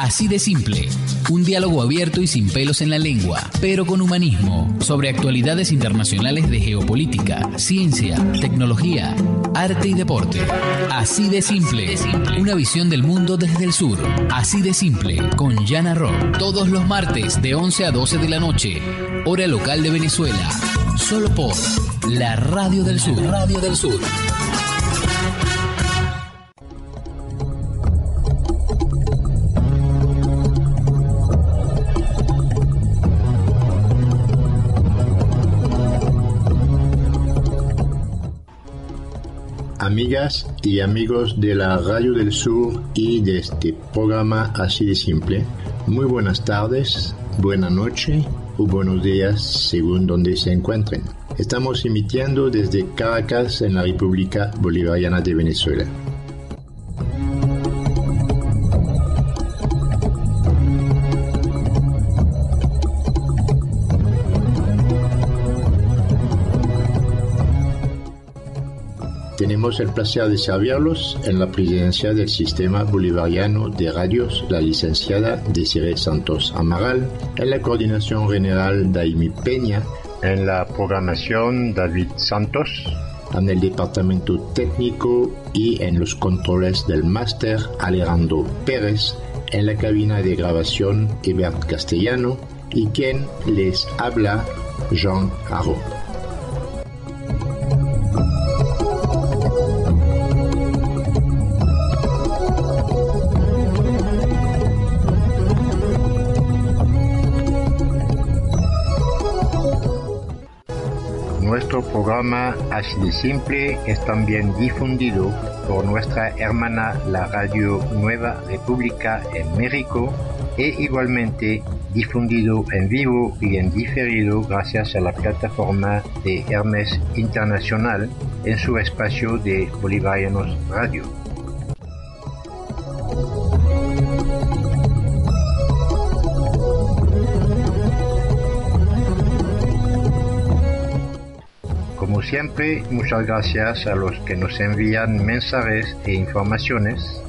Así de simple. Un diálogo abierto y sin pelos en la lengua, pero con humanismo, sobre actualidades internacionales de geopolítica, ciencia, tecnología, arte y deporte. Así de simple. Una visión del mundo desde el sur. Así de simple, con Jana Rock. Todos los martes de 11 a 12 de la noche, hora local de Venezuela. Solo por la Radio del Sur. Radio del Sur. Amigas y amigos de la Radio del Sur y de este programa así de simple, muy buenas tardes, buena noche o buenos días según donde se encuentren. Estamos emitiendo desde Caracas en la República Bolivariana de Venezuela. Tenemos el placer de servirlos en la presidencia del Sistema Bolivariano de Radios, la licenciada Desiree Santos Amaral, en la coordinación general Daimi Peña, en la programación David Santos, en el departamento técnico y en los controles del máster Alejandro Pérez, en la cabina de grabación Ebert Castellano y quien les habla Jean Haro. Programa Así Simple es también difundido por nuestra hermana la Radio Nueva República en México e igualmente difundido en vivo y en diferido gracias a la plataforma de Hermes Internacional en su espacio de Bolivarianos Radio. Siempre, muchas gracias a los que nos envían mensajes e informaciones.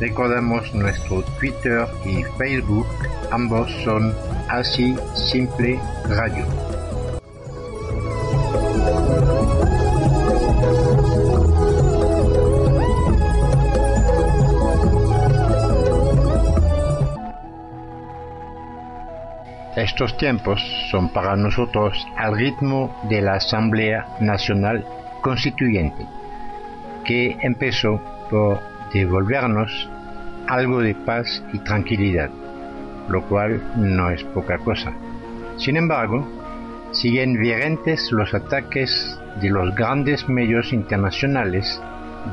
Recordamos nuestro Twitter y Facebook, ambos son así simple radio. Estos tiempos son para nosotros al ritmo de la Asamblea Nacional Constituyente, que empezó por devolvernos algo de paz y tranquilidad, lo cual no es poca cosa. Sin embargo, siguen vigentes los ataques de los grandes medios internacionales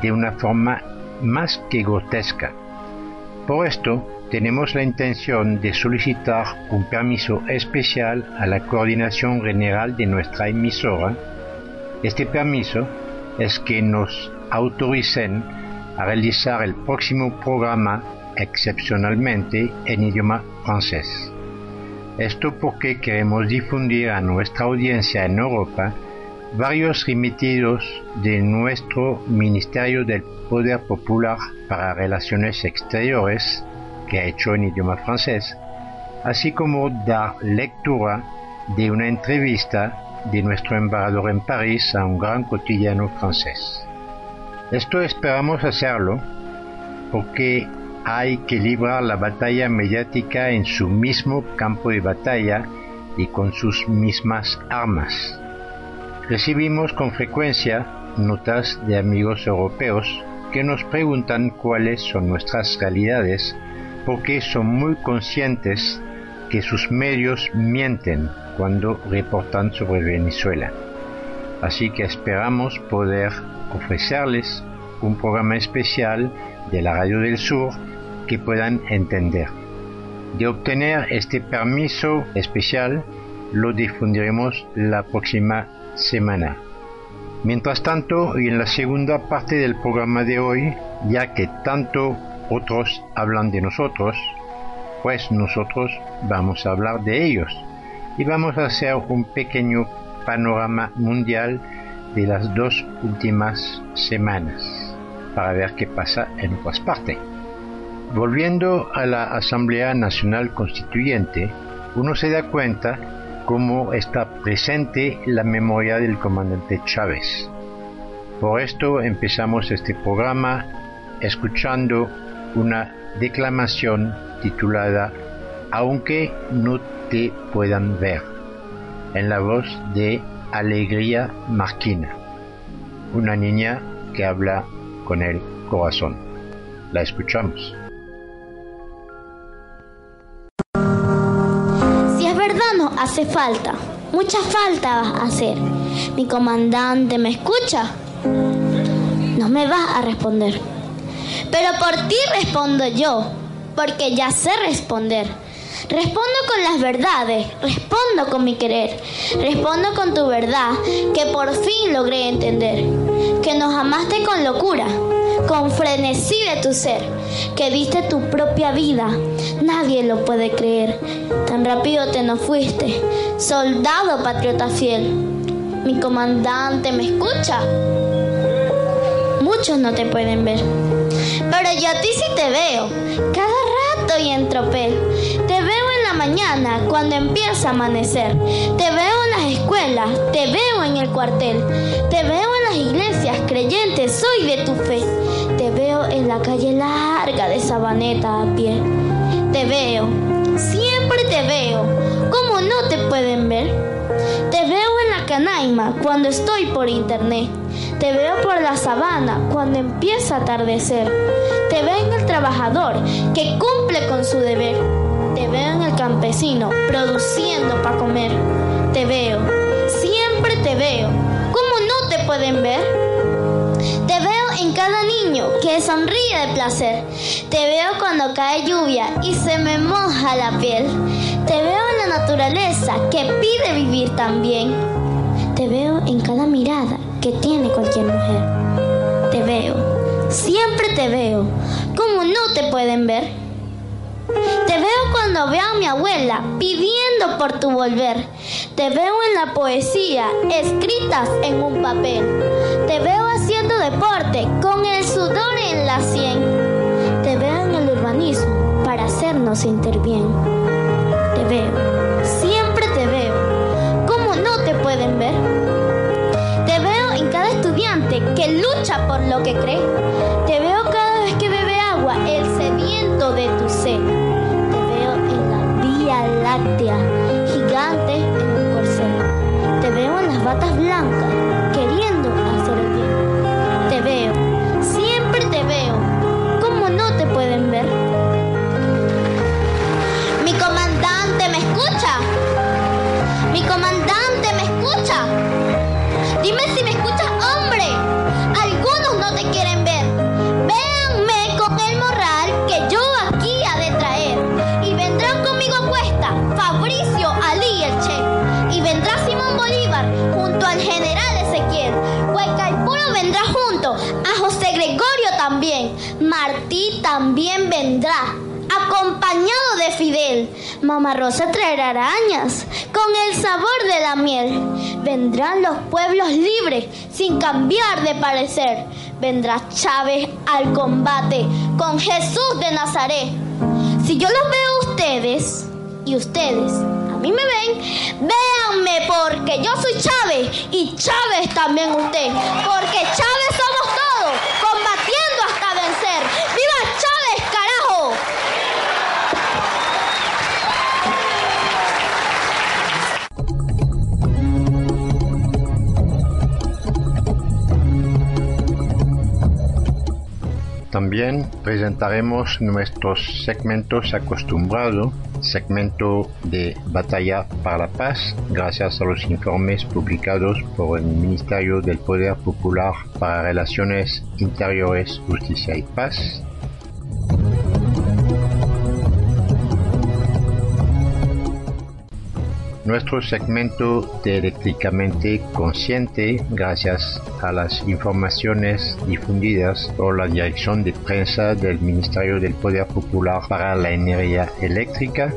de una forma más que grotesca. Por esto, tenemos la intención de solicitar un permiso especial a la coordinación general de nuestra emisora. Este permiso es que nos autoricen a realizar el próximo programa excepcionalmente en idioma francés. Esto porque queremos difundir a nuestra audiencia en Europa varios remitidos de nuestro Ministerio del Poder Popular para Relaciones Exteriores que ha hecho en idioma francés, así como dar lectura de una entrevista de nuestro embajador en París a un gran cotidiano francés. Esto esperamos hacerlo porque hay que librar la batalla mediática en su mismo campo de batalla y con sus mismas armas. Recibimos con frecuencia notas de amigos europeos que nos preguntan cuáles son nuestras realidades porque son muy conscientes que sus medios mienten cuando reportan sobre Venezuela. Así que esperamos poder ofrecerles un programa especial de la Radio del Sur que puedan entender. De obtener este permiso especial, lo difundiremos la próxima semana. Mientras tanto, y en la segunda parte del programa de hoy, ya que tanto otros hablan de nosotros, pues nosotros vamos a hablar de ellos y vamos a hacer un pequeño panorama mundial de las dos últimas semanas para ver qué pasa en otras partes. Volviendo a la Asamblea Nacional Constituyente, uno se da cuenta cómo está presente la memoria del comandante Chávez. Por esto empezamos este programa escuchando una declamación titulada Aunque no te puedan ver, en la voz de Alegría Marquina, una niña que habla con el corazón. La escuchamos. Hace falta. Mucha falta vas a hacer. Mi comandante me escucha. No me vas a responder. Pero por ti respondo yo, porque ya sé responder. Respondo con las verdades, respondo con mi querer, respondo con tu verdad, que por fin logré entender, que nos amaste con locura, con frenesí de tu ser, que diste tu propia vida, nadie lo puede creer, tan rápido te nos fuiste, soldado patriota fiel, mi comandante me escucha, muchos no te pueden ver, pero yo a ti sí te veo, cada rato y en tropel, te veo en la mañana cuando empieza a amanecer, te veo en las escuelas, te veo en el cuartel, te veo en las iglesias creyentes, soy de tu fe, en la calle larga de Sabaneta a pie, te veo, siempre te veo, ¿cómo no te pueden ver? Te veo en la canaima cuando estoy por internet. Te veo por la sabana cuando empieza a atardecer. Te veo en el trabajador que cumple con su deber. Te veo en el campesino produciendo para comer. Te veo, siempre te veo. ¿Cómo no te pueden ver? Que sonríe de placer. Te veo cuando cae lluvia y se me moja la piel. Te veo en la naturaleza que pide vivir también. Te veo en cada mirada que tiene cualquier mujer. Te veo, siempre te veo. ¿Cómo no te pueden ver? Te veo cuando veo a mi abuela pidiendo por tu volver. Te veo en la poesía escritas en un papel. Te veo haciendo deporte con el sudor en la sien. Te veo en el urbanismo para hacernos sentir. Te veo, siempre te veo. ¿Cómo no te pueden ver? Te veo en cada estudiante que lucha por lo que cree. Te veo cada vez que bebe agua el sediento de tu sed. Te veo en la Vía Láctea, gigante en un corcel. Te veo en las batas blancas, queriendo Mamá Rosa traerá arañas con el sabor de la miel. Vendrán los pueblos libres sin cambiar de parecer. Vendrá Chávez al combate con Jesús de Nazaret. Si yo los veo a ustedes y ustedes a mí me ven, véanme porque yo soy Chávez y Chávez también usted. Porque Chávez somos También presentaremos nuestros segmentos acostumbrados, segmento de Batalla para la Paz, gracias a los informes publicados por el Ministerio del Poder Popular para Relaciones Interiores, Justicia y Paz. Nuestro segmento de Eléctricamente Consciente, gracias a las informaciones difundidas por la Dirección de Prensa del Ministerio del Poder Popular para la Energía Eléctrica.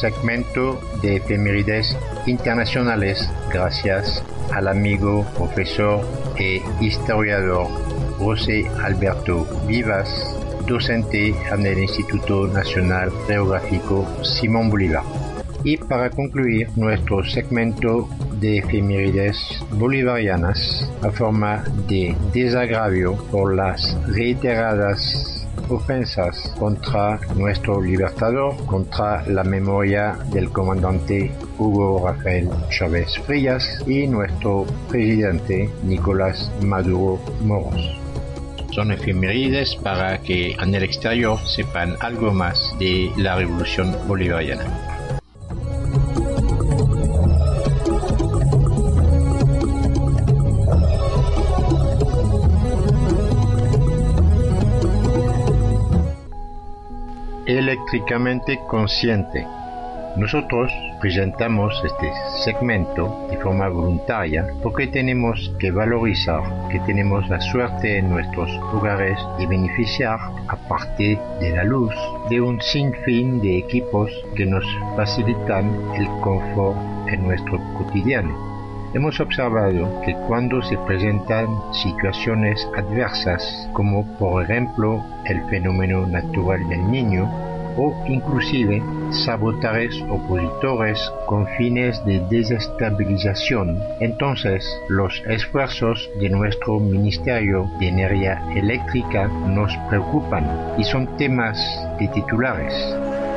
Segmento de efemérides internacionales gracias al amigo profesor e historiador José Alberto Vivas, docente en el Instituto Nacional Geográfico Simón Bolívar. Y para concluir nuestro segmento de efemérides bolivarianas a forma de desagravio por las reiteradas ofensas contra nuestro libertador, contra la memoria del comandante Hugo Rafael Chávez Frías y nuestro presidente Nicolás Maduro Moros. Son efemérides para que en el exterior sepan algo más de la revolución bolivariana. eléctricamente consciente. Nosotros presentamos este segmento de forma voluntaria porque tenemos que valorizar que tenemos la suerte en nuestros hogares de beneficiar, aparte de la luz, de un sinfín de equipos que nos facilitan el confort en nuestro cotidiano. Hemos observado que cuando se presentan situaciones adversas, como por ejemplo el fenómeno natural del niño, o inclusive sabotajes opositores con fines de desestabilización, entonces los esfuerzos de nuestro Ministerio de Energía Eléctrica nos preocupan y son temas de titulares.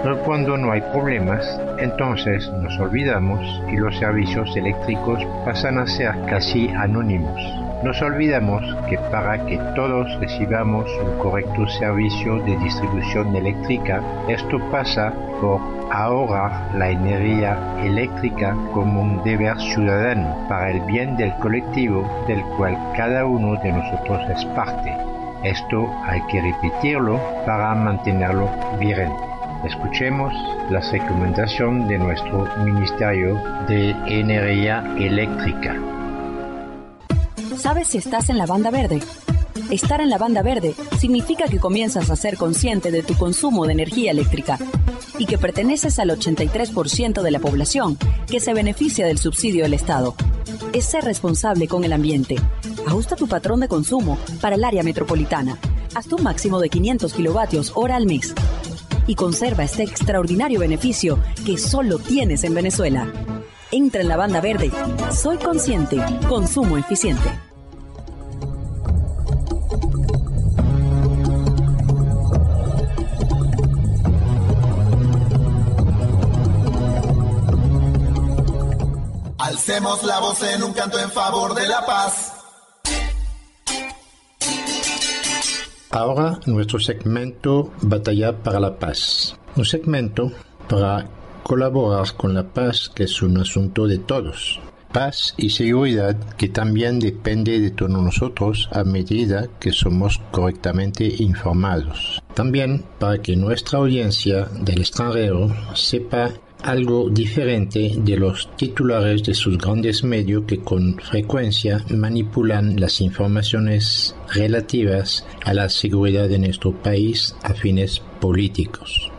Pero cuando no hay problemas, entonces nos olvidamos y los servicios eléctricos pasan a ser casi anónimos. Nos olvidamos que para que todos recibamos un correcto servicio de distribución eléctrica, esto pasa por ahorrar la energía eléctrica como un deber ciudadano para el bien del colectivo del cual cada uno de nosotros es parte. Esto hay que repetirlo para mantenerlo vigente. Escuchemos la recomendación de nuestro Ministerio de Energía Eléctrica. ¿Sabes si estás en la banda verde? Estar en la banda verde significa que comienzas a ser consciente de tu consumo de energía eléctrica y que perteneces al 83% de la población que se beneficia del subsidio del Estado. Es ser responsable con el ambiente. Ajusta tu patrón de consumo para el área metropolitana. Hasta un máximo de 500 kilovatios hora al mes y conserva este extraordinario beneficio que solo tienes en Venezuela. Entra en la banda verde. Soy consciente. Consumo eficiente. Alcemos la voz en un canto en favor de la paz. Ahora nuestro segmento Batalla para la Paz. Un segmento para colaborar con la paz que es un asunto de todos. Paz y seguridad que también depende de todos nosotros a medida que somos correctamente informados. También para que nuestra audiencia del extranjero sepa algo diferente de los titulares de sus grandes medios que con frecuencia manipulan las informaciones relativas a la seguridad de nuestro país a fines políticos.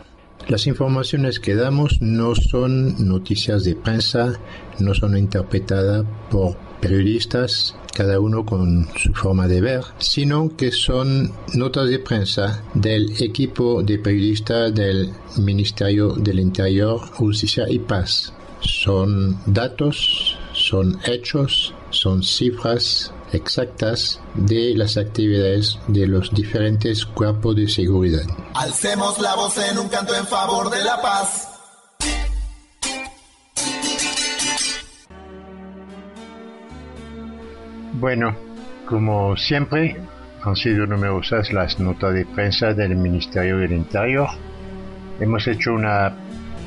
Las informaciones que damos no son noticias de prensa, no son interpretadas por periodistas, cada uno con su forma de ver, sino que son notas de prensa del equipo de periodistas del Ministerio del Interior, Justicia y Paz. Son datos, son hechos, son cifras exactas de las actividades de los diferentes cuerpos de seguridad. Alcemos la voz en un canto en favor de la paz. Bueno, como siempre, han sido numerosas las notas de prensa del Ministerio del Interior. Hemos hecho una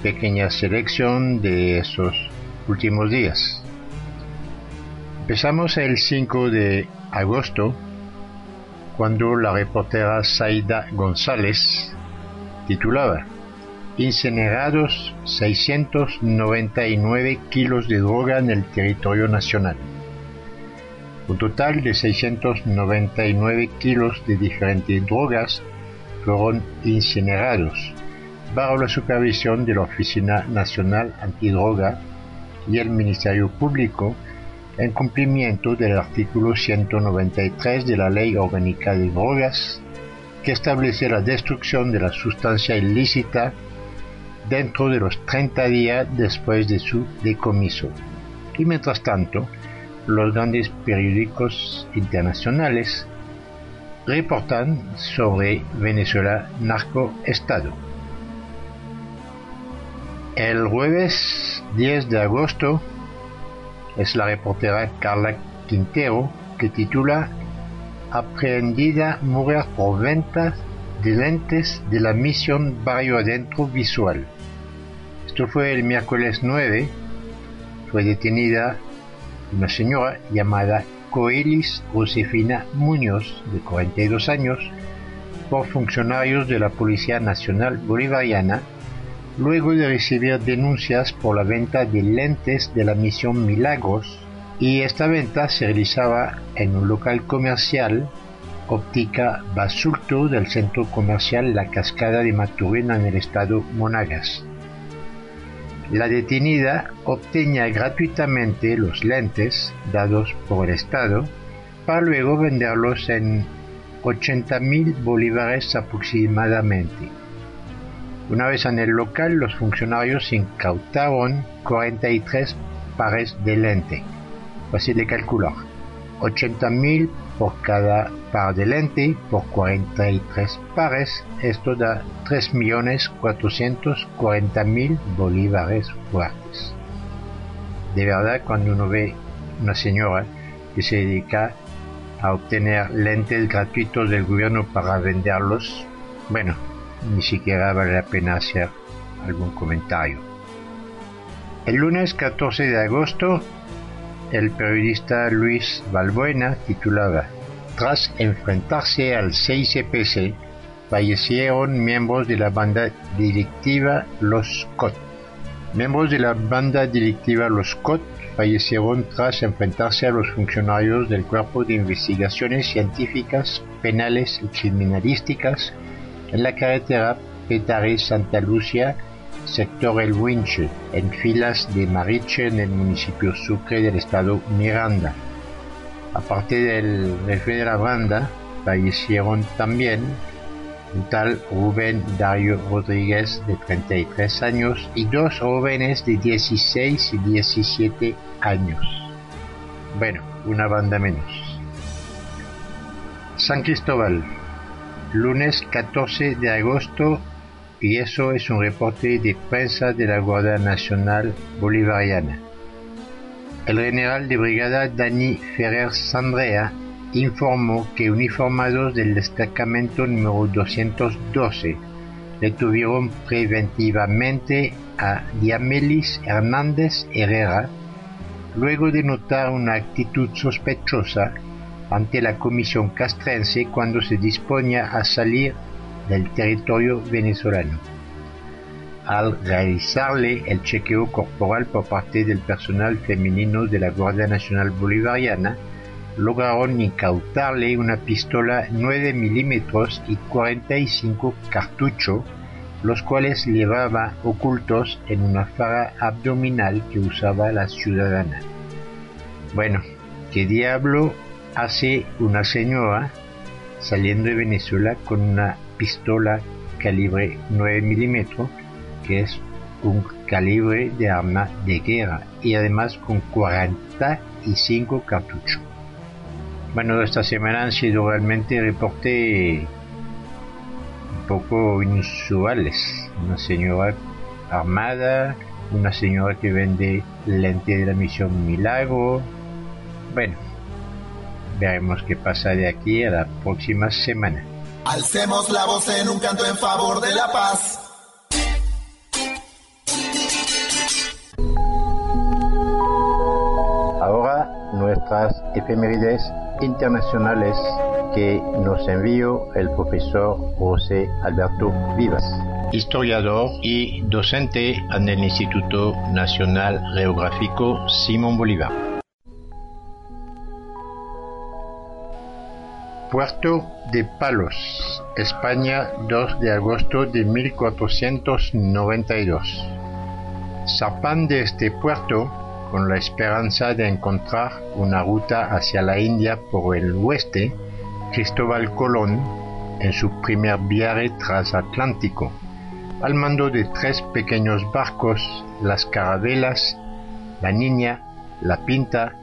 pequeña selección de esos últimos días. Empezamos el 5 de agosto, cuando la reportera Saida González titulaba Incinerados 699 kilos de droga en el territorio nacional. Un total de 699 kilos de diferentes drogas fueron incinerados bajo la supervisión de la Oficina Nacional Antidroga y el Ministerio Público en cumplimiento del artículo 193 de la Ley Orgánica de Drogas, que establece la destrucción de la sustancia ilícita dentro de los 30 días después de su decomiso. Y mientras tanto, los grandes periódicos internacionales reportan sobre Venezuela narcoestado. El jueves 10 de agosto es la reportera Carla Quintero que titula Aprehendida mujer por venta de lentes de la misión Barrio Adentro Visual. Esto fue el miércoles 9. Fue detenida una señora llamada Coelis Josefina Muñoz, de 42 años, por funcionarios de la Policía Nacional Bolivariana, luego de recibir denuncias por la venta de lentes de la misión Milagros, y esta venta se realizaba en un local comercial óptica Basulto del centro comercial La Cascada de Maturena en el estado Monagas. La detenida obtenía gratuitamente los lentes dados por el Estado para luego venderlos en 80 mil bolívares aproximadamente. Una vez en el local, los funcionarios incautaron 43 pares de lente. Fácil de calcular. 80 mil por cada par de lente por 43 pares, esto da 3.440.000 bolívares fuertes. De verdad, cuando uno ve una señora que se dedica a obtener lentes gratuitos del gobierno para venderlos, bueno, ni siquiera vale la pena hacer algún comentario. El lunes 14 de agosto el periodista Luis Balbuena titulaba Tras enfrentarse al 6EPC, fallecieron miembros de la banda directiva Los COT. Miembros de la banda directiva Los COT fallecieron tras enfrentarse a los funcionarios del Cuerpo de Investigaciones Científicas, Penales y Criminalísticas en la carretera Petare-Santa Lucia sector El Winche, en filas de Mariche en el municipio Sucre del estado Miranda. Aparte del jefe de la banda, fallecieron también un tal Rubén Dario Rodríguez de 33 años y dos jóvenes de 16 y 17 años. Bueno, una banda menos. San Cristóbal, lunes 14 de agosto y eso es un reporte de prensa de la Guardia Nacional Bolivariana. El general de brigada Dani Ferrer Sandrea informó que uniformados del destacamento número 212 detuvieron preventivamente a Diamelis Hernández Herrera luego de notar una actitud sospechosa ante la comisión castrense cuando se disponía a salir del territorio venezolano. Al realizarle el chequeo corporal por parte del personal femenino de la Guardia Nacional Bolivariana, lograron incautarle una pistola 9 milímetros y 45 cartuchos, los cuales llevaba ocultos en una fara abdominal que usaba la ciudadana. Bueno, ¿qué diablo hace una señora saliendo de Venezuela con una pistola calibre 9 milímetros, que es un calibre de arma de guerra y además con 45 cartuchos. Bueno, esta semana han sido realmente reportes un poco inusuales. Una señora armada, una señora que vende lente de la misión Milagro. Bueno, veremos qué pasa de aquí a la próxima semana. Alcemos la voz en un canto en favor de la paz. Ahora nuestras efemérides internacionales que nos envió el profesor José Alberto Vivas, historiador y docente en el Instituto Nacional Geográfico Simón Bolívar. Puerto de Palos, España, 2 de agosto de 1492. Zarpán de este puerto, con la esperanza de encontrar una ruta hacia la India por el oeste, Cristóbal Colón, en su primer viaje transatlántico, al mando de tres pequeños barcos, las Carabelas, la Niña, la Pinta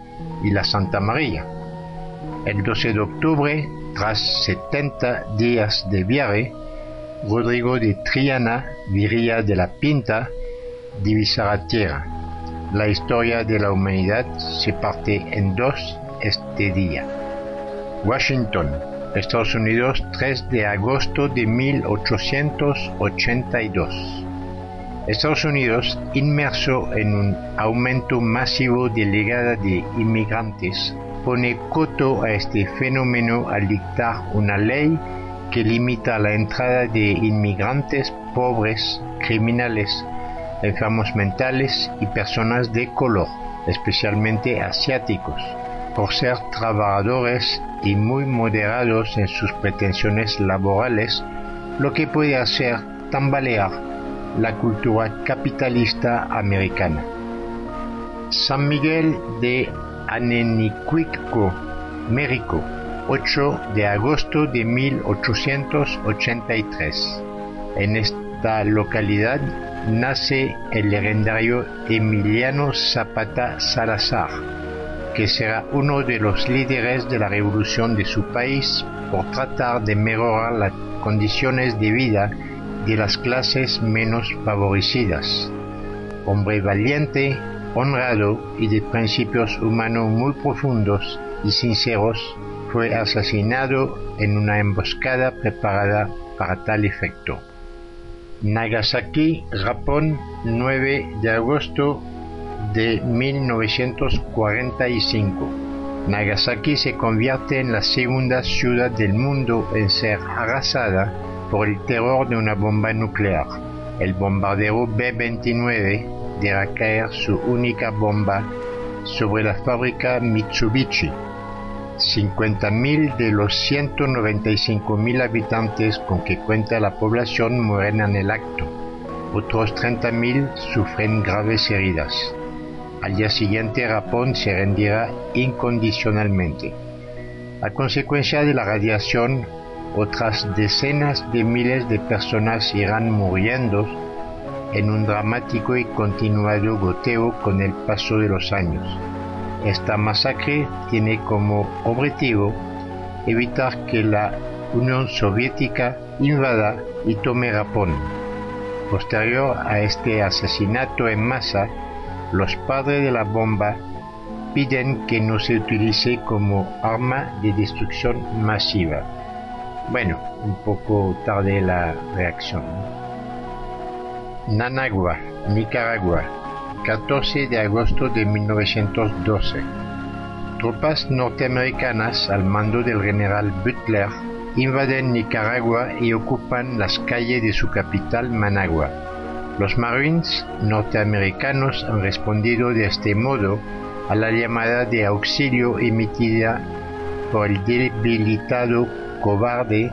y la Santa María. El 12 de octubre, tras 70 días de viaje, Rodrigo de Triana, viría de la Pinta, divisará tierra. La historia de la humanidad se parte en dos este día. Washington, Estados Unidos, 3 de agosto de 1882. Estados Unidos, inmerso en un aumento masivo de llegada de inmigrantes, pone coto a este fenómeno al dictar una ley que limita la entrada de inmigrantes pobres, criminales, enfermos mentales y personas de color, especialmente asiáticos, por ser trabajadores y muy moderados en sus pretensiones laborales, lo que puede hacer tambalear la cultura capitalista americana. San Miguel de Anenicuico, México, 8 de agosto de 1883. En esta localidad nace el legendario Emiliano Zapata Salazar, que será uno de los líderes de la revolución de su país por tratar de mejorar las condiciones de vida de las clases menos favorecidas. Hombre valiente, honrado y de principios humanos muy profundos y sinceros, fue asesinado en una emboscada preparada para tal efecto. Nagasaki, Japón, 9 de agosto de 1945. Nagasaki se convierte en la segunda ciudad del mundo en ser arrasada por el terror de una bomba nuclear. El bombardero B-29 deja caer su única bomba sobre la fábrica Mitsubishi. 50.000 de los 195.000 habitantes con que cuenta la población mueren en el acto. Otros 30.000 sufren graves heridas. Al día siguiente Japón se rendirá incondicionalmente. A consecuencia de la radiación, otras decenas de miles de personas irán muriendo en un dramático y continuado goteo con el paso de los años. Esta masacre tiene como objetivo evitar que la Unión Soviética invada y tome Japón. Posterior a este asesinato en masa, los padres de la bomba piden que no se utilice como arma de destrucción masiva. Bueno, un poco tarde la reacción. Nanagua, Nicaragua, 14 de agosto de 1912. Tropas norteamericanas al mando del general Butler invaden Nicaragua y ocupan las calles de su capital Managua. Los Marines norteamericanos han respondido de este modo a la llamada de auxilio emitida por el debilitado cobarde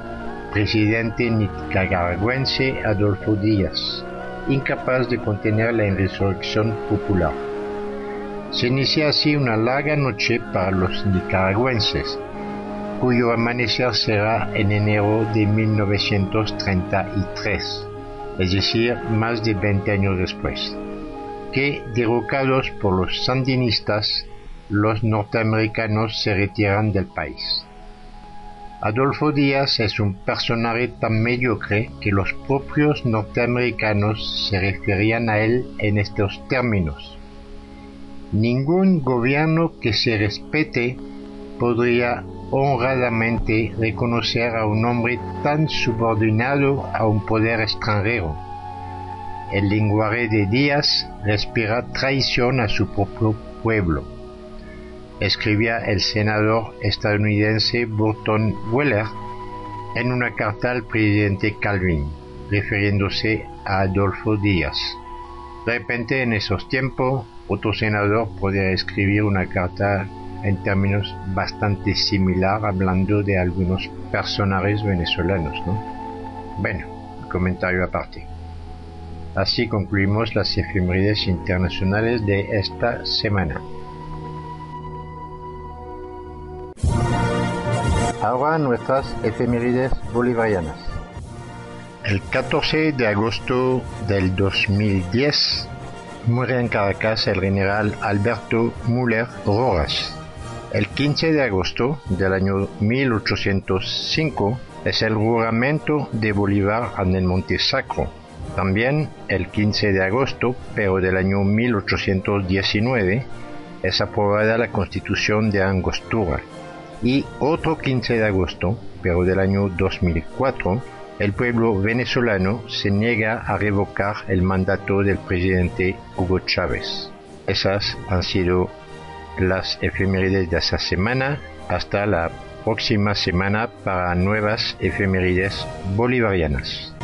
presidente nicaragüense Adolfo Díaz, incapaz de contener la insurrección popular. Se inicia así una larga noche para los nicaragüenses, cuyo amanecer será en enero de 1933 es decir, más de 20 años después, que, derrocados por los sandinistas, los norteamericanos se retiran del país. Adolfo Díaz es un personaje tan mediocre que los propios norteamericanos se referían a él en estos términos. Ningún gobierno que se respete podría honradamente reconocer a un hombre tan subordinado a un poder extranjero. El lenguaje de Díaz respira traición a su propio pueblo. Escribía el senador estadounidense Burton Weller en una carta al presidente Calvin, refiriéndose a Adolfo Díaz. De repente, en esos tiempos, otro senador podía escribir una carta en términos bastante similar hablando de algunos personajes venezolanos, ¿no? Bueno, comentario aparte. Así concluimos las efemérides internacionales de esta semana. Ahora nuestras efemérides bolivarianas. El 14 de agosto del 2010 muere en Caracas el general Alberto Müller Rojas. El 15 de agosto del año 1805 es el juramento de Bolívar en el Monte Sacro. También el 15 de agosto, pero del año 1819, es aprobada la Constitución de Angostura. Y otro 15 de agosto, pero del año 2004, el pueblo venezolano se niega a revocar el mandato del presidente Hugo Chávez. Esas han sido las efemérides de esta semana. Hasta la próxima semana para nuevas efemérides bolivarianas.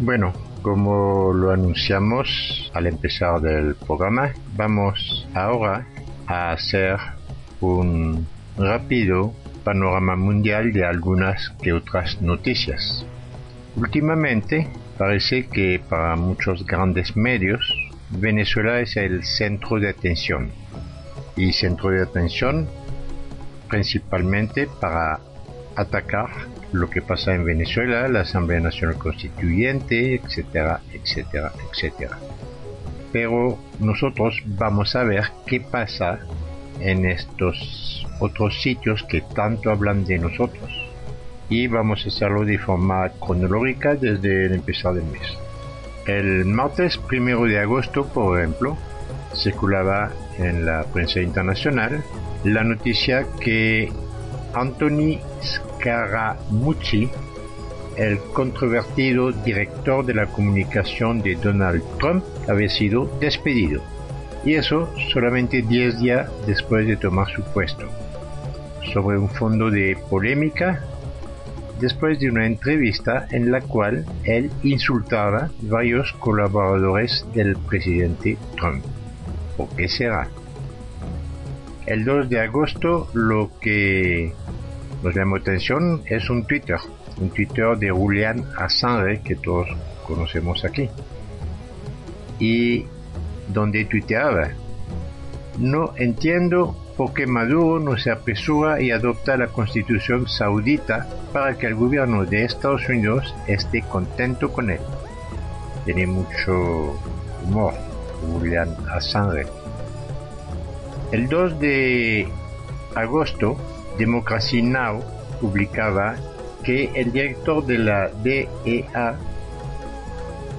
Bueno, como lo anunciamos al empezar del programa, vamos ahora a hacer un rápido panorama mundial de algunas que otras noticias. Últimamente parece que para muchos grandes medios Venezuela es el centro de atención y centro de atención principalmente para atacar lo que pasa en Venezuela, la Asamblea Nacional Constituyente, etcétera, etcétera, etcétera. Pero nosotros vamos a ver qué pasa en estos otros sitios que tanto hablan de nosotros. Y vamos a hacerlo de forma cronológica desde el empezar del mes. El martes primero de agosto, por ejemplo, circulaba en la prensa internacional la noticia que Anthony Scaramucci, el controvertido director de la comunicación de Donald Trump, había sido despedido. Y eso solamente 10 días después de tomar su puesto. Sobre un fondo de polémica después de una entrevista en la cual él insultaba varios colaboradores del presidente Trump. ¿Por qué será? El 2 de agosto lo que nos llamó atención es un Twitter, un Twitter de Julian Assange que todos conocemos aquí. Y donde tuiteaba, no entiendo porque Maduro no se apresura y adopta la constitución saudita para que el gobierno de Estados Unidos esté contento con él. Tiene mucho humor, Julian Assange. El 2 de agosto, Democracy Now! publicaba que el director de la DEA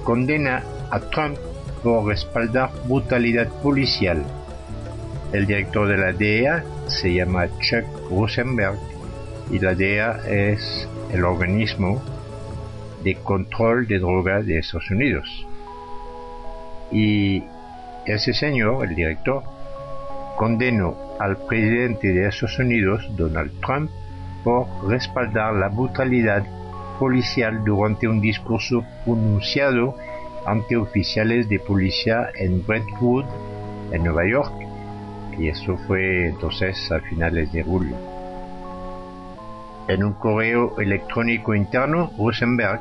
condena a Trump por respaldar brutalidad policial el director de la DEA se llama Chuck Rosenberg y la DEA es el organismo de control de drogas de Estados Unidos. Y ese señor, el director, condenó al presidente de Estados Unidos, Donald Trump, por respaldar la brutalidad policial durante un discurso pronunciado ante oficiales de policía en Brentwood, en Nueva York, y eso fue entonces a finales de julio. En un correo electrónico interno, Rosenberg,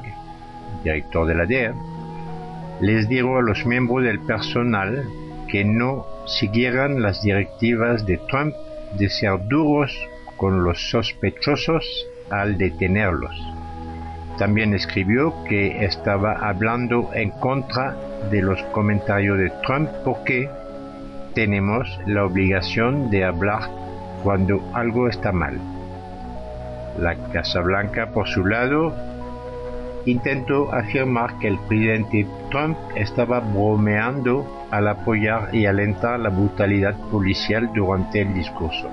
director de la DEA, les dijo a los miembros del personal que no siguieran las directivas de Trump de ser duros con los sospechosos al detenerlos. También escribió que estaba hablando en contra de los comentarios de Trump porque tenemos la obligación de hablar cuando algo está mal. La Casa Blanca, por su lado, intentó afirmar que el presidente Trump estaba bromeando al apoyar y alentar la brutalidad policial durante el discurso.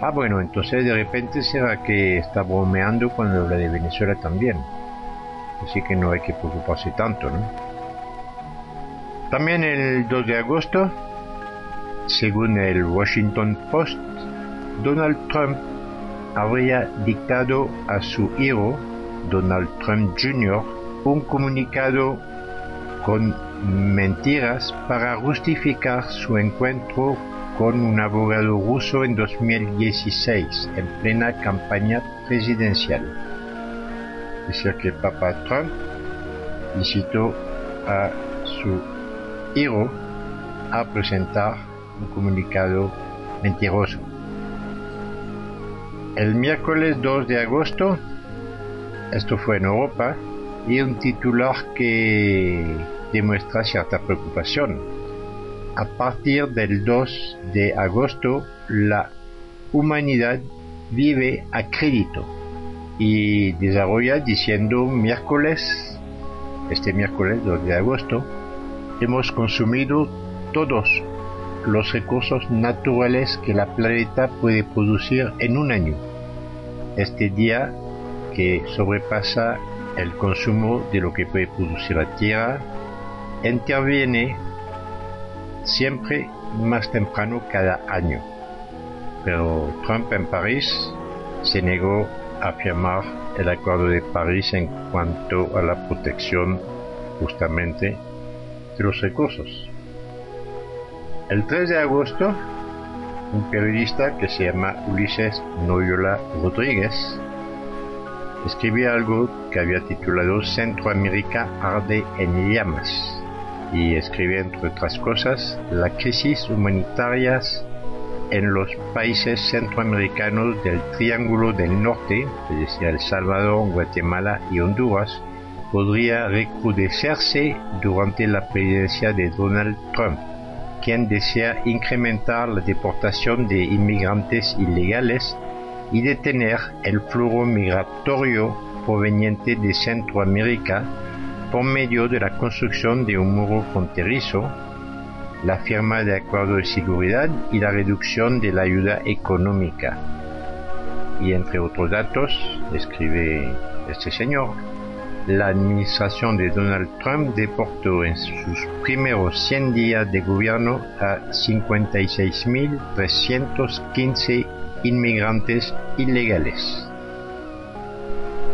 Ah, bueno, entonces de repente será que está bromeando cuando habla de Venezuela también. Así que no hay que preocuparse tanto, ¿no? También el 2 de agosto según el Washington Post, Donald Trump habría dictado a su hijo, Donald Trump Jr., un comunicado con mentiras para justificar su encuentro con un abogado ruso en 2016, en plena campaña presidencial. Dice que Papa Trump incitó a su hijo a presentar un comunicado mentiroso. El miércoles 2 de agosto, esto fue en Europa, y un titular que demuestra cierta preocupación a partir del 2 de agosto la humanidad vive a crédito y desarrolla diciendo miércoles, este miércoles 2 de agosto, hemos consumido todos los recursos naturales que la planeta puede producir en un año. Este día que sobrepasa el consumo de lo que puede producir la Tierra, interviene siempre más temprano cada año. Pero Trump en París se negó a firmar el Acuerdo de París en cuanto a la protección justamente de los recursos. El 3 de agosto, un periodista que se llama Ulises Noyola Rodríguez escribió algo que había titulado Centroamérica arde en llamas y escribe, entre otras cosas, la crisis humanitaria en los países centroamericanos del Triángulo del Norte, es decir, El Salvador, Guatemala y Honduras, podría recrudecerse durante la presidencia de Donald Trump, quien desea incrementar la deportación de inmigrantes ilegales y detener el flujo migratorio proveniente de Centroamérica por medio de la construcción de un muro fronterizo, la firma de acuerdos de seguridad y la reducción de la ayuda económica. Y entre otros datos, escribe este señor, la administración de Donald Trump deportó en sus primeros 100 días de gobierno a 56.315 inmigrantes ilegales.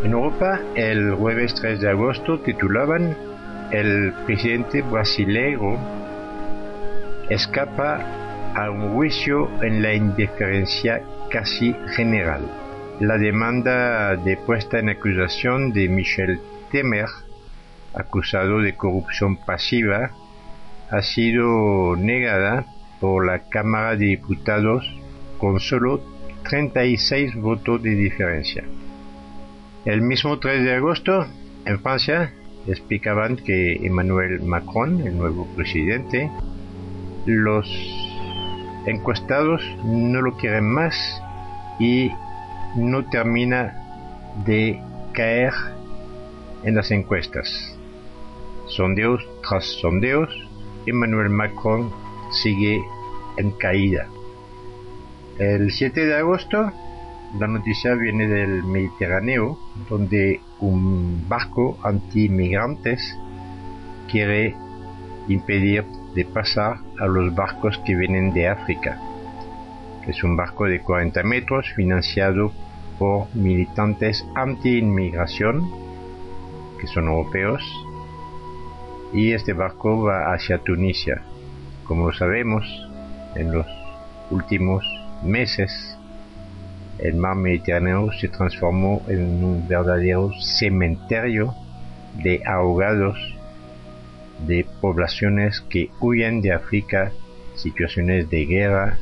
En Europa, el jueves 3 de agosto titulaban El presidente brasileño escapa a un juicio en la indiferencia casi general. La demanda de puesta en acusación de Michel Temer, acusado de corrupción pasiva, ha sido negada por la Cámara de Diputados con solo 36 votos de diferencia. El mismo 3 de agosto, en Francia, explicaban que Emmanuel Macron, el nuevo presidente, los encuestados no lo quieren más y no termina de caer en las encuestas. Sondeos tras sondeos, Emmanuel Macron sigue en caída. El 7 de agosto, la noticia viene del Mediterráneo, donde un barco anti-inmigrantes quiere impedir de pasar a los barcos que vienen de África. Es un barco de 40 metros financiado por militantes anti-inmigración, que son europeos, y este barco va hacia Tunisia. Como sabemos, en los últimos meses el mar Mediterráneo se transformó en un verdadero cementerio de ahogados de poblaciones que huyen de África, situaciones de guerra,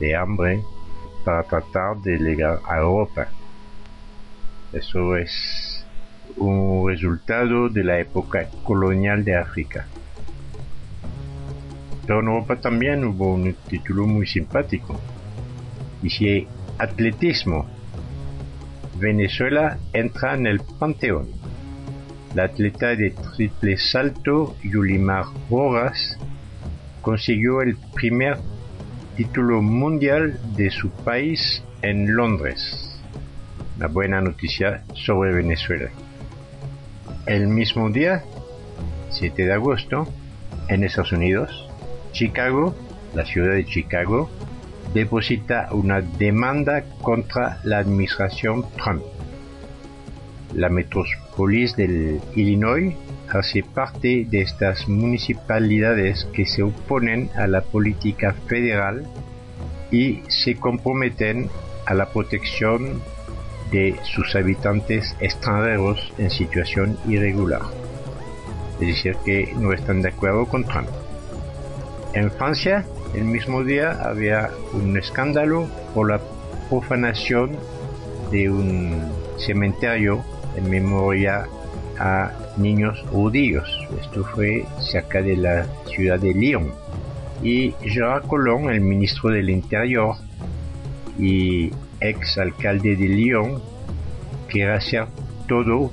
de hambre, para tratar de llegar a Europa. Eso es un resultado de la época colonial de África. Pero en Europa también hubo un título muy simpático. Dice Atletismo. Venezuela entra en el panteón. La atleta de triple salto Yulimar Rojas consiguió el primer título mundial de su país en Londres. Una buena noticia sobre Venezuela. El mismo día, 7 de agosto, en Estados Unidos, Chicago, la ciudad de Chicago, deposita una demanda contra la administración Trump. La metrópolis del Illinois hace parte de estas municipalidades que se oponen a la política federal y se comprometen a la protección de sus habitantes extranjeros en situación irregular. Es decir, que no están de acuerdo con Trump. En Francia, el mismo día había un escándalo por la profanación de un cementerio en memoria a niños judíos. Esto fue cerca de la ciudad de Lyon. Y Gerard Collomb, el ministro del Interior y ex alcalde de Lyon, quiere hacer todo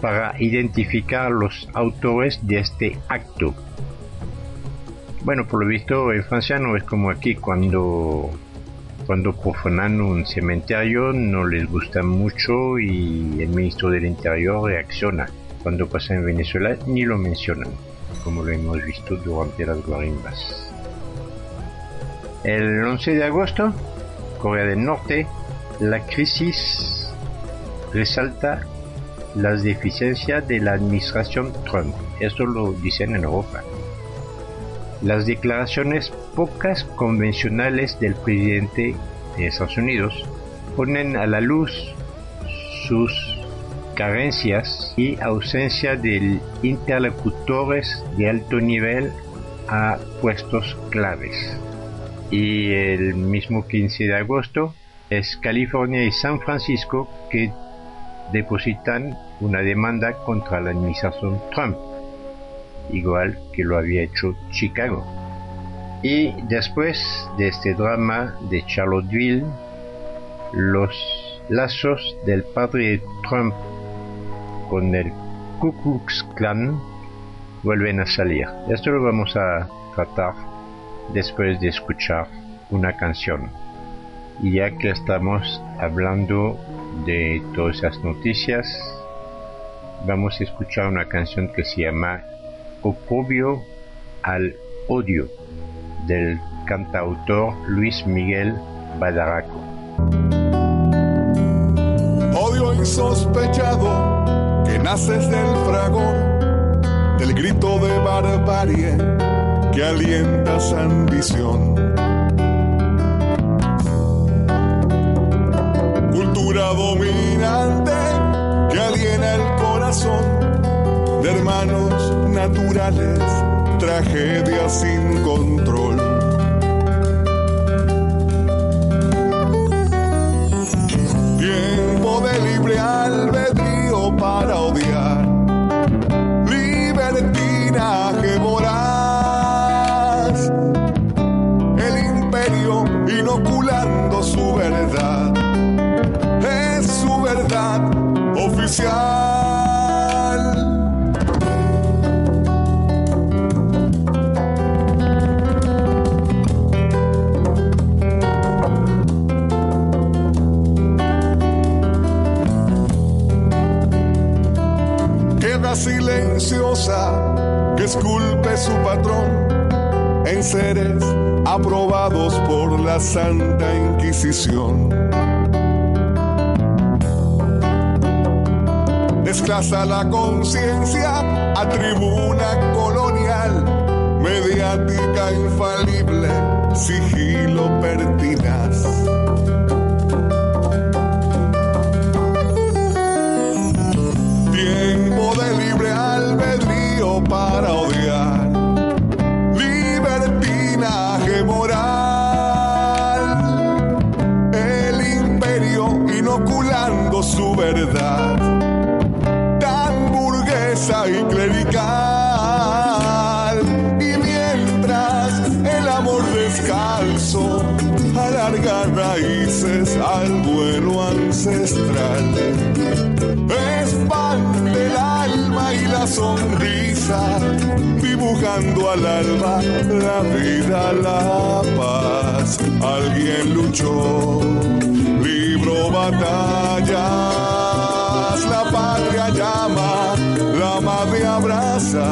para identificar los autores de este acto. Bueno, por lo visto en Francia no es como aquí cuando cuando profanan un cementerio no les gusta mucho y el ministro del Interior reacciona. Cuando pasa en Venezuela ni lo mencionan, como lo hemos visto durante las guarimbas. El 11 de agosto, Corea del Norte, la crisis resalta las deficiencias de la administración Trump. Esto lo dicen en Europa. Las declaraciones pocas convencionales del presidente de Estados Unidos ponen a la luz sus carencias y ausencia de interlocutores de alto nivel a puestos claves. Y el mismo 15 de agosto es California y San Francisco que depositan una demanda contra la administración Trump, igual que lo había hecho Chicago. Y después de este drama de Charlottesville, los lazos del padre Trump con el Ku Klux Klan vuelven a salir. Esto lo vamos a tratar después de escuchar una canción. Y ya que estamos hablando de todas esas noticias, vamos a escuchar una canción que se llama Oprobio al Odio del cantautor Luis Miguel Badaraco. Odio insospechado que naces del fragor, del grito de barbarie que alientas ambición. Cultura dominante que aliena el corazón hermanos naturales tragedia sin control. Tiempo de libre albedrío para odiar, libertinaje voraz, el imperio inoculando su verdad, es su verdad oficial. Silenciosa que esculpe su patrón en seres aprobados por la Santa Inquisición. Desclasa la conciencia a tribuna colonial, mediática infalible, sigilo pertinaz. Para odiar. Alma la vida, la paz. Alguien luchó, libró batallas, la patria llama, la madre abraza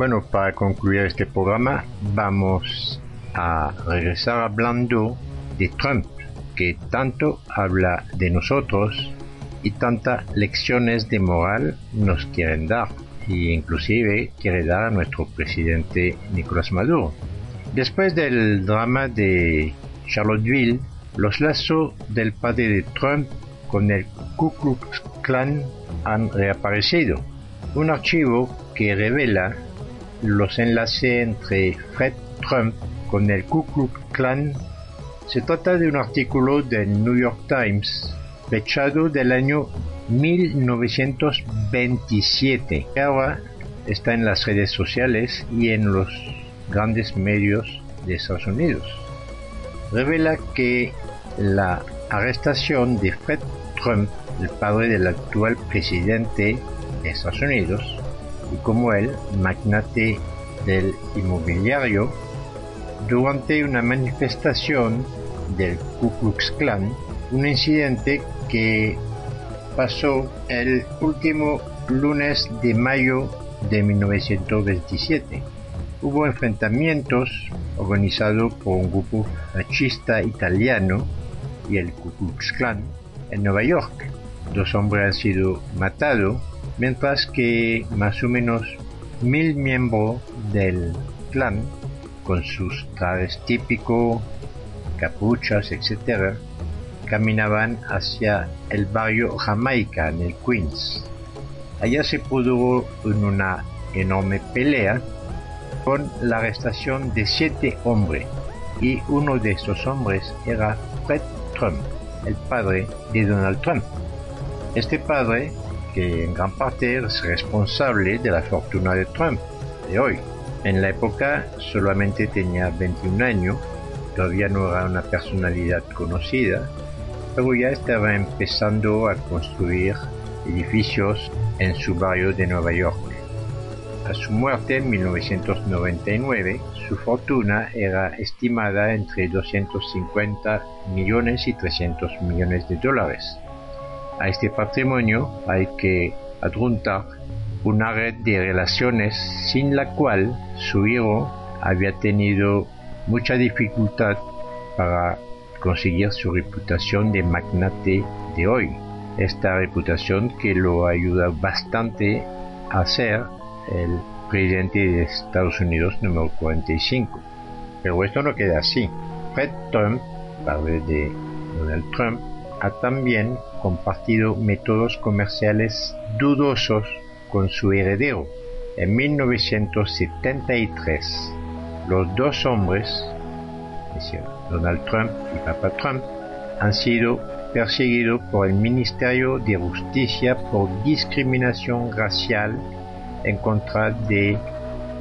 Bueno, para concluir este programa, vamos a regresar hablando de Trump, que tanto habla de nosotros y tantas lecciones de moral nos quieren dar, e inclusive quiere dar a nuestro presidente Nicolás Maduro. Después del drama de Charlottesville, los lazos del padre de Trump con el Ku Klux Klan han reaparecido. Un archivo que revela los enlaces entre Fred Trump con el Ku Klux Klan. Se trata de un artículo del New York Times fechado del año 1927. Ahora está en las redes sociales y en los grandes medios de Estados Unidos. Revela que la arrestación de Fred Trump, el padre del actual presidente de Estados Unidos, y como él, magnate del inmobiliario, durante una manifestación del Ku Klux Klan, un incidente que pasó el último lunes de mayo de 1927. Hubo enfrentamientos organizados por un grupo fascista italiano y el Ku Klux Klan en Nueva York. Dos hombres han sido matados mientras que más o menos mil miembros del clan, con sus trajes típicos, capuchas, etc., caminaban hacia el barrio Jamaica en el Queens. Allá se produjo una enorme pelea con la arrestación de siete hombres y uno de esos hombres era Fred Trump, el padre de Donald Trump. Este padre que en gran parte es responsable de la fortuna de Trump de hoy. En la época solamente tenía 21 años, todavía no era una personalidad conocida, pero ya estaba empezando a construir edificios en su barrio de Nueva York. A su muerte en 1999, su fortuna era estimada entre 250 millones y 300 millones de dólares. A este patrimonio hay que adjuntar una red de relaciones sin la cual su hijo había tenido mucha dificultad para conseguir su reputación de magnate de hoy. Esta reputación que lo ayuda bastante a ser el presidente de Estados Unidos número 45. Pero esto no queda así. Fred Trump, padre de Donald Trump, ha también compartido métodos comerciales dudosos con su heredero. En 1973, los dos hombres, Donald Trump y Papa Trump, han sido perseguidos por el Ministerio de Justicia por discriminación racial en contra de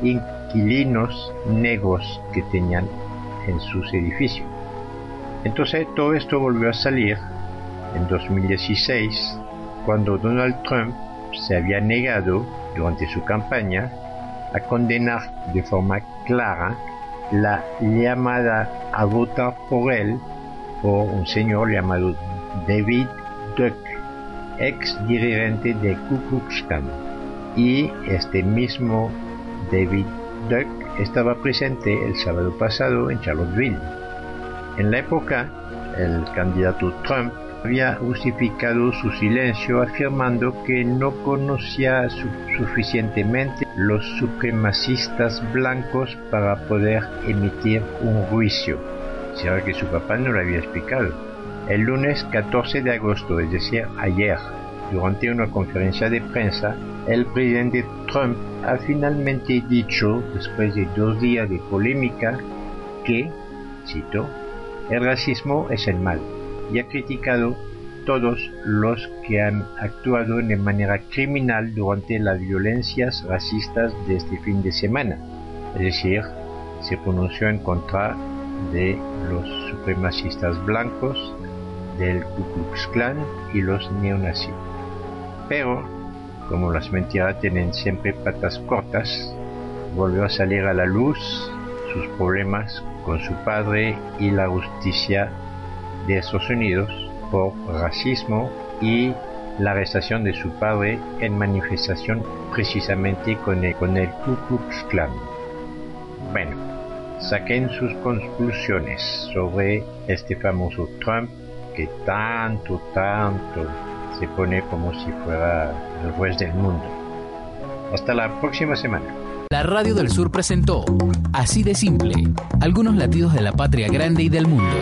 inquilinos negros que tenían en sus edificios. Entonces todo esto volvió a salir en 2016, cuando Donald Trump se había negado durante su campaña a condenar de forma clara la llamada a votar por él por un señor llamado David Duck, ex dirigente de Ku Klux Klan. Y este mismo David Duck estaba presente el sábado pasado en Charlottesville. En la época el candidato Trump había justificado su silencio afirmando que no conocía suficientemente los supremacistas blancos para poder emitir un juicio. Será que su papá no lo había explicado. El lunes 14 de agosto, es decir, ayer, durante una conferencia de prensa, el presidente Trump ha finalmente dicho, después de dos días de polémica, que, cito, el racismo es el mal y ha criticado todos los que han actuado de manera criminal durante las violencias racistas de este fin de semana. Es decir, se pronunció en contra de los supremacistas blancos, del Ku Klux Klan y los neonazis. Pero, como las mentiras tienen siempre patas cortas, volvió a salir a la luz sus problemas con su padre y la justicia de Estados Unidos por racismo y la arrestación de su padre en manifestación precisamente con el, con el Ku Klux Klan. Bueno, saquen sus conclusiones sobre este famoso Trump que tanto, tanto se pone como si fuera el juez del mundo. Hasta la próxima semana. La Radio del Sur presentó Así de Simple, algunos latidos de la patria grande y del mundo.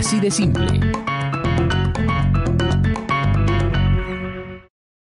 Así de simple